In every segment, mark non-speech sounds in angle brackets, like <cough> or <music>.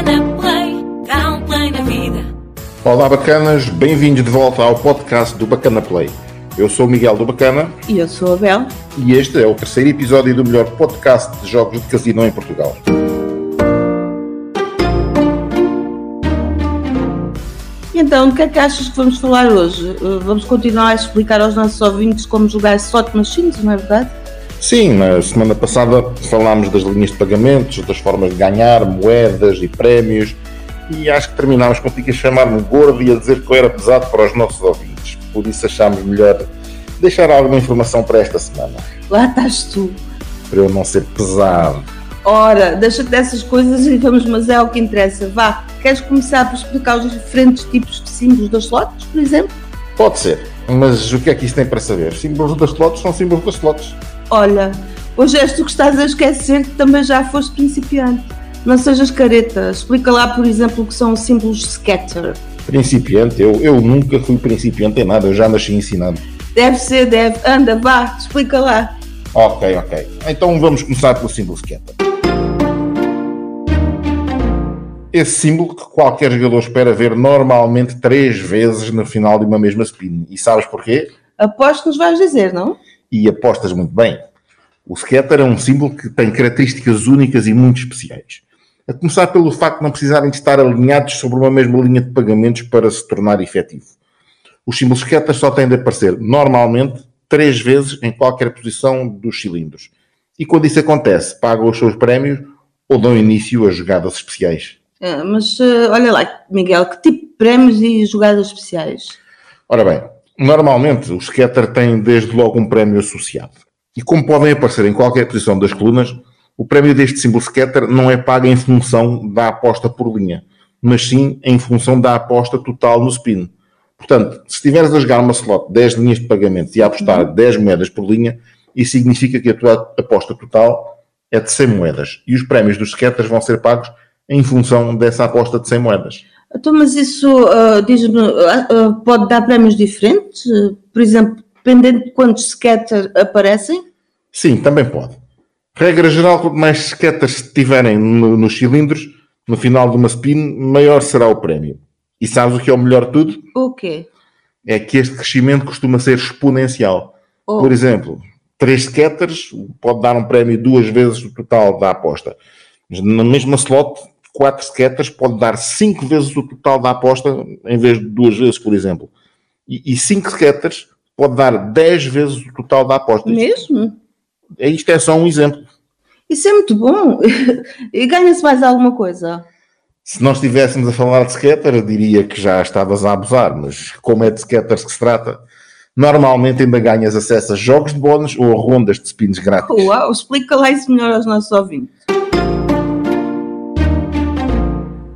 Bacana Play, dá um play na vida. Olá, bacanas, bem-vindos de volta ao podcast do Bacana Play. Eu sou o Miguel do Bacana E eu sou a Bel. e este é o terceiro episódio do melhor podcast de jogos de casino em Portugal. Então, o que é que achas que vamos falar hoje? Uh, Vamos continuar a explicar aos nossos ouvintes como jogar slot machines, não é verdade? Sim, na semana passada falámos das linhas de pagamentos, das formas de ganhar, moedas e prémios, e acho que terminámos contigo a chamar-me gordo e a dizer que eu era pesado para os nossos ouvintes. Por isso achámos melhor deixar alguma informação para esta semana, Lá estás tu. para eu não ser pesado. Ora, deixa-te dessas coisas e vamos, mas é o que interessa. Vá, queres começar por explicar os diferentes tipos de símbolos das slots, por exemplo? Pode ser, mas o que é que isso tem para saber? Símbolos das slots são símbolos das slots. Olha, hoje és tu que estás a esquecer que também já foste principiante. Não sejas careta. Explica lá, por exemplo, o que são os símbolos scatter. Principiante, eu, eu nunca fui principiante em nada, eu já nasci ensinado. Deve ser, deve. Anda, vá, explica lá. Ok, ok. Então vamos começar pelo símbolo scatter. Esse símbolo que qualquer jogador espera ver normalmente três vezes no final de uma mesma spin. E sabes porquê? Aposto que nos vais dizer, não? E apostas muito bem. O scatter é um símbolo que tem características únicas e muito especiais. A começar pelo facto de não precisarem de estar alinhados sobre uma mesma linha de pagamentos para se tornar efetivo. Os símbolos scatter só têm de aparecer normalmente três vezes em qualquer posição dos cilindros. E quando isso acontece, pagam os seus prémios ou dão início a jogadas especiais. Ah, mas eh, olha lá, Miguel, que tipo de prémios e jogadas especiais? Ora bem, normalmente o scatter tem desde logo um prémio associado. E como podem aparecer em qualquer posição das colunas, o prémio deste símbolo scatter não é pago em função da aposta por linha, mas sim em função da aposta total no spin. Portanto, se estiveres a jogar uma slot 10 linhas de pagamento e a apostar 10 moedas por linha, isso significa que a tua aposta total é de 100 moedas. E os prémios dos scatters vão ser pagos em função dessa aposta de 100 moedas. Então, mas isso ah, diz-me, ah, pode dar prémios diferentes? Por exemplo, dependendo de quantos scatter aparecem? Sim, também pode. Regra geral, quanto mais scatters tiverem no- nos cilindros, no final de uma spin, maior será o prémio. E sabes o que é o melhor de tudo? O quê? É que este crescimento costuma ser exponencial. Oh, Por exemplo, 3 scatters pode dar um prémio duas vezes o total da aposta. Mas na mesma slot, 4 scatters pode dar 5 vezes o total da aposta em vez de duas vezes, por exemplo. E 5 scatters pode dar 10 vezes o total da aposta. mesmo? É- Isto é só um exemplo. Isso é muito bom. <laughs> e ganha-se mais alguma coisa? Se nós estivéssemos a falar de scatter, eu diria que já estavas a abusar, mas como é de scatters que se trata, normalmente ainda ganhas acesso a jogos de bónus ou a rondas de spins grátis. Uau, explica lá isso melhor aos nossos ouvintes.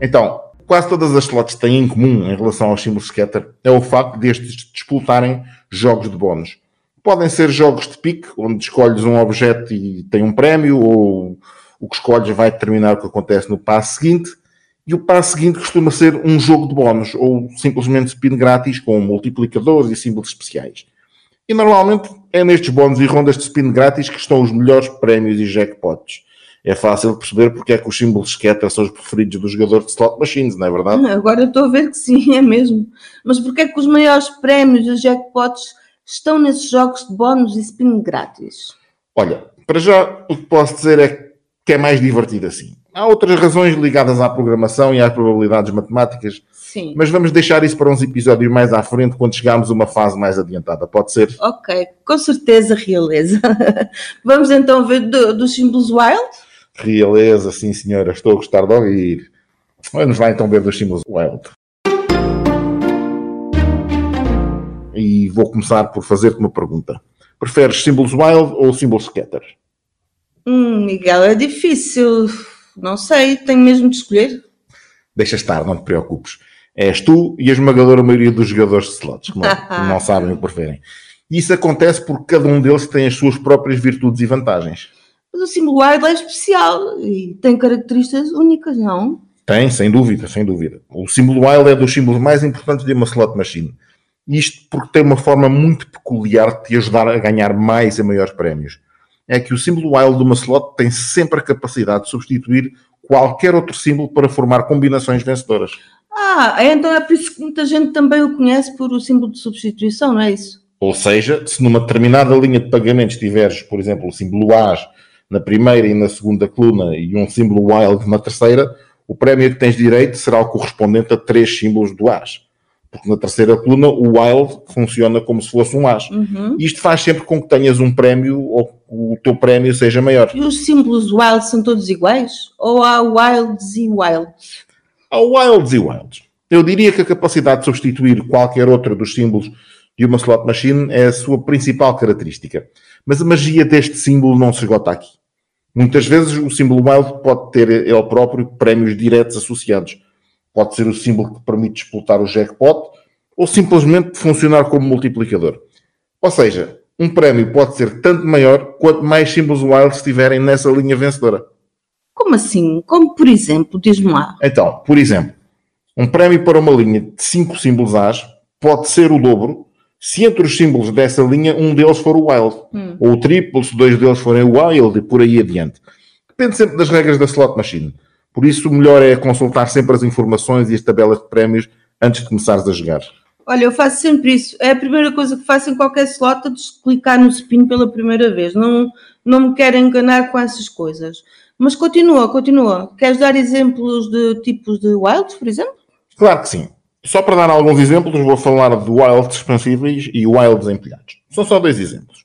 Então, quase todas as slots têm em comum em relação aos símbolos scatter é o facto destes disputarem jogos de bónus. Podem ser jogos de pique, onde escolhes um objeto e tem um prémio, ou o que escolhes vai determinar o que acontece no passo seguinte. E o passo seguinte costuma ser um jogo de bónus, ou simplesmente spin grátis com multiplicadores e símbolos especiais. E normalmente é nestes bónus e rondas de spin grátis que estão os melhores prémios e jackpots. É fácil perceber porque é que os símbolos scatter são os preferidos dos jogadores de slot machines, não é verdade? <laughs> Agora estou a ver que sim, <laughs> é mesmo. Mas porquê é que os maiores prémios e os jackpots estão nesses jogos de bónus e spin grátis? Olha, para já o que posso dizer é que é mais divertido assim. Há outras razões ligadas à programação e às probabilidades matemáticas, Sim. mas vamos deixar isso para uns episódios mais à frente quando chegarmos a uma fase mais adiantada, pode ser? Ok, com certeza, realeza. <laughs> Vamos então ver do- dos símbolos wild? Realeza, sim senhora, estou a gostar de ouvir. Vamos lá então ver dos símbolos Wild. E vou começar por fazer-te uma pergunta. Preferes símbolos Wild ou símbolos Scatter? Hum, Miguel, é difícil. Não sei, tenho mesmo de escolher. Deixa estar, não te preocupes. És tu e a esmagadora maioria dos jogadores de slots, que não, <laughs> não sabem o que preferem. E isso acontece porque cada um deles tem as suas próprias virtudes e vantagens. Mas o símbolo wild é especial e tem características únicas, não? Tem, sem dúvida, sem dúvida. O símbolo Wild é dos símbolos mais importantes de uma slot machine. Isto porque tem uma forma muito peculiar de te ajudar a ganhar mais e maiores prémios. é que o símbolo wild de uma slot tem sempre a capacidade de substituir qualquer outro símbolo para formar combinações vencedoras. Ah, então é por isso que muita gente também o conhece por o símbolo de substituição, não é isso? Ou seja, se numa determinada linha de pagamentos tiveres, por exemplo, o símbolo AS na primeira e na segunda coluna e um símbolo wild na terceira, o prémio que tens direito será o correspondente a três símbolos do AS. Porque na terceira coluna o wild funciona como se fosse um AS. Uhum. Isto faz sempre com que tenhas um prémio ou que o teu prémio seja maior. E os símbolos wild são todos iguais? Ou há wilds e wilds? Há wilds e wilds. Eu diria que a capacidade de substituir qualquer outro dos símbolos de uma slot machine é a sua principal característica. Mas a magia deste símbolo não se esgota aqui. Muitas vezes o símbolo wild pode ter ele próprio prémios diretos associados. Pode ser o símbolo que permite explotar o jackpot ou simplesmente funcionar como multiplicador. Ou seja, um prémio pode ser tanto maior quanto mais símbolos wild estiverem nessa linha vencedora. Como assim? Como por exemplo, diz-me lá. Então, por exemplo, um prémio para uma linha de 5 símbolos As pode ser o dobro se entre os símbolos dessa linha um deles for o wild, ou o triplo se dois deles forem o wild e por aí adiante. Depende sempre das regras da slot machine. Por isso, o melhor é consultar sempre as informações e as tabelas de prémios antes de começares a jogar. Olha, eu faço sempre isso. É a primeira coisa que faço em qualquer slot, é de clicar no spin pela primeira vez. Não, não me quero enganar com essas coisas. Mas continua, continua. Queres dar exemplos de tipos de wilds, por exemplo? Claro que sim. Só para dar alguns exemplos, vou falar de wilds expansíveis e wilds empilhados. São só dois exemplos.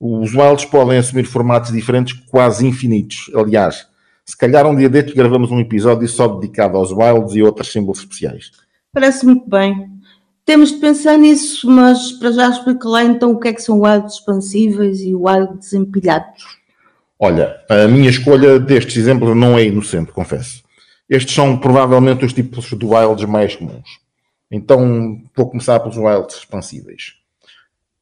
Os wilds podem assumir formatos diferentes quase infinitos. Aliás, se calhar um dia destes gravamos um episódio só dedicado aos wilds e outros símbolos especiais. Parece muito bem. Temos de pensar nisso, mas para já explica lá então o que é que são wilds expansíveis e wilds empilhados. Olha, a minha escolha destes exemplos não é inocente, confesso. Estes são provavelmente os tipos de wilds mais comuns. Então vou começar pelos wilds expansíveis.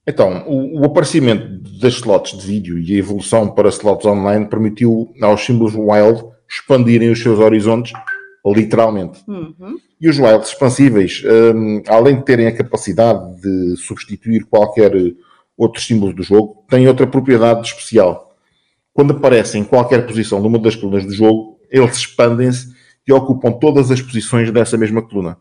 Então, o, o, aparecimento das slots de vídeo e a evolução para slots online permitiu aos símbolos wild expandirem os seus horizontes, literalmente. Uhum. E os wilds expansíveis, um, além de terem a capacidade de substituir qualquer outro símbolo do jogo, têm outra propriedade especial. Quando aparecem em qualquer posição numa das colunas do jogo, eles expandem-se e ocupam todas as posições dessa mesma coluna.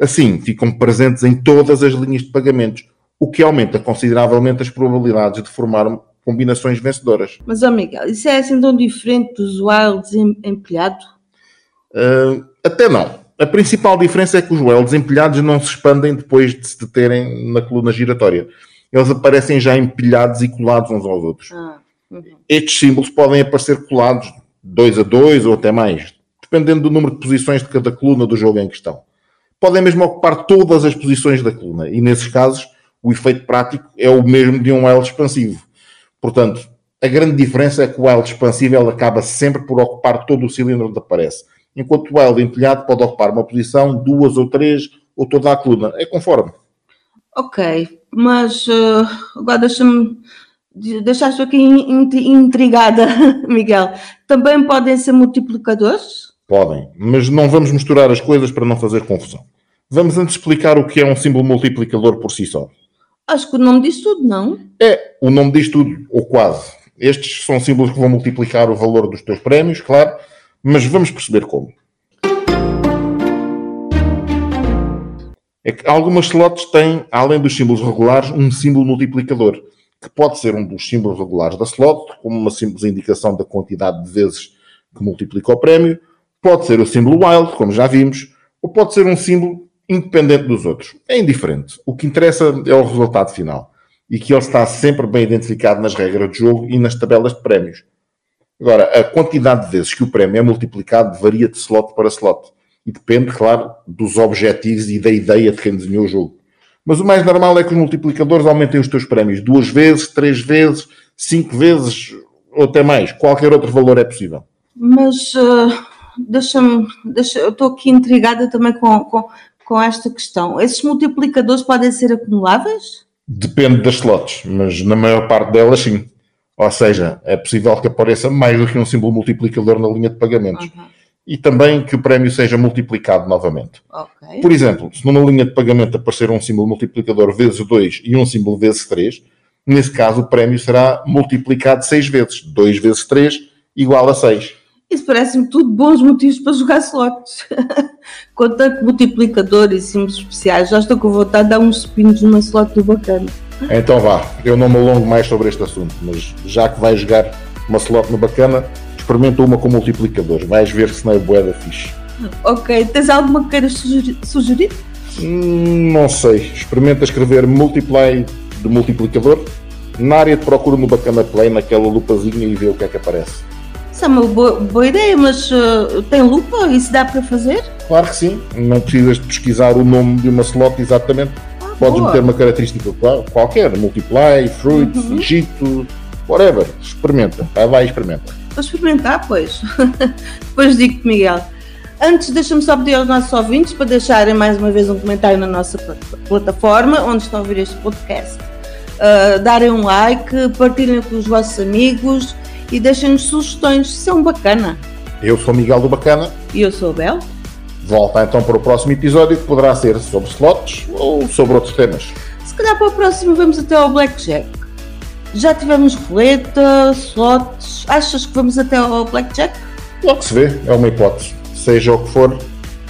Assim, ficam presentes em todas as linhas de pagamentos, o que aumenta consideravelmente as probabilidades de formar combinações vencedoras. Mas, Miguel, isso é assim tão diferente dos wilds em- empilhado? Uh, até não. A principal diferença é que os wilds empilhados não se expandem depois de se deterem na coluna giratória. Eles aparecem já empilhados e colados uns aos outros. Ah, uhum. Estes símbolos podem aparecer colados dois a dois ou até mais, dependendo do número de posições de cada coluna do jogo em questão. Podem mesmo ocupar todas as posições da coluna e, nesses casos, o efeito prático é o mesmo de um wild expansivo. Portanto, a grande diferença é que o wild expansivo ele acaba sempre por ocupar todo o cilindro onde aparece, enquanto o wild empilhado pode ocupar uma posição, duas ou três, ou toda a coluna. É conforme. Ok, mas eh, agora deixa-me. Deixaste aqui in- in- intrigada, <laughs> Miguel. Também podem ser multiplicadores? Podem, mas não vamos misturar as coisas para não fazer confusão. Vamos antes explicar o que é um símbolo multiplicador por si só. Acho que o nome diz tudo, não? É, o nome diz tudo, ou quase. Estes são símbolos que vão multiplicar o valor dos teus prémios, claro, mas vamos perceber como. É que algumas slots têm, além dos símbolos regulares, um símbolo multiplicador, que pode ser um dos símbolos regulares da slot, como uma simples indicação da quantidade de vezes que multiplica o prémio, pode ser o símbolo wild, como já vimos, ou pode ser um símbolo independente dos outros. É indiferente. O que interessa é o resultado final e que ele está sempre bem identificado nas regras de jogo e nas tabelas de prémios. Agora, a quantidade de vezes que o prémio é multiplicado varia de slot para slot e depende, claro, dos objetivos e da ideia de quem desenhou o jogo. Mas o mais normal é que os multiplicadores aumentem os teus prémios duas vezes, três vezes, cinco vezes ou até mais. Qualquer outro valor é possível. Mas eh, deixa-me. Deixa, eu estou aqui intrigada também com, com, com esta questão. Esses multiplicadores podem ser acumuláveis? Depende das slots, mas na maior parte delas sim. Ou seja, é possível que apareça mais do que um símbolo multiplicador na linha de pagamentos. Uhum. E também que o prémio seja multiplicado novamente. Ok. Por exemplo, se numa linha de pagamento aparecer um símbolo multiplicador vezes 2 e um símbolo vezes 3, Nesse caso, o prémio será multiplicado 6 vezes. 2 vezes 3 igual a 6. Isso parece-me tudo bons motivos para jogar slots. <laughs> com tanto multiplicador e símbolos especiais, já estou com vontade de dar uns spins numa slot do bacana. Então vá, eu não me alongo mais sobre este assunto, mas já que vais jogar uma slot no bacana, experimenta uma com multiplicador. Vais ver se não é boeda fixe. Ok, tens alguma que queiras sugerir? sugerir? Hum, não sei. Experimenta escrever multiply de multiplicador na área de procura no Bacana Play, naquela lupazinha e vê o que é que aparece. É uma boa, boa ideia, mas uh, tem lupa? Isso dá para fazer? Claro que sim. Não precisas de pesquisar o nome de uma slot exatamente. Ah, Podes boa. meter uma característica qual- qualquer. Multiply, fruit, Uhum. Egito, whatever. Experimenta. Vai, vai, experimenta. Vou experimentar, pois. <laughs> Depois digo-te, Miguel. Antes, deixa-me só pedir aos nossos ouvintes para deixarem mais uma vez um comentário na nossa pla- plataforma, onde estão a ouvir este podcast. Uh, darem um like, partilhem com os vossos amigos e deixem-nos sugestões. Isso é um bacana. Eu sou Miguel do Bacana. E eu sou a Bel. Volta então para o próximo episódio que poderá ser sobre slots ou sobre outros temas. Se calhar para o próximo vamos até ao Blackjack. Já tivemos roleta, slots. Achas que vamos até ao Blackjack? Logo se vê, é uma hipótese. Seja o que for,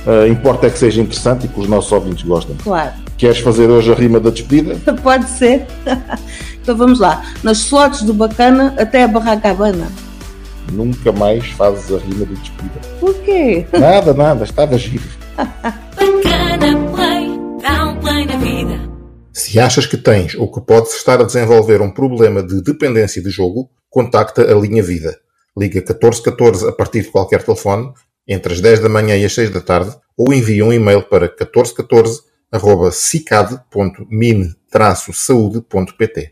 eh, importa é que seja interessante e que os nossos ouvintes gostem. Claro. Queres fazer hoje a rima da despedida? <laughs> Pode ser. <laughs> então vamos lá. Nas slots do Bacana até a Barracabana. Nunca mais fazes a rima da despedida. Por quê? Nada, nada, estava giro. <laughs> Bacana Play, dá um play na vida. Se achas que tens ou que podes estar a desenvolver um problema de dependência de jogo, contacta a linha Vida. Liga 1414 a partir de qualquer telefone, entre as 10 da manhã e as 6 da tarde, ou envia um e-mail para 1414 arroba cicad.min-saúde.pt.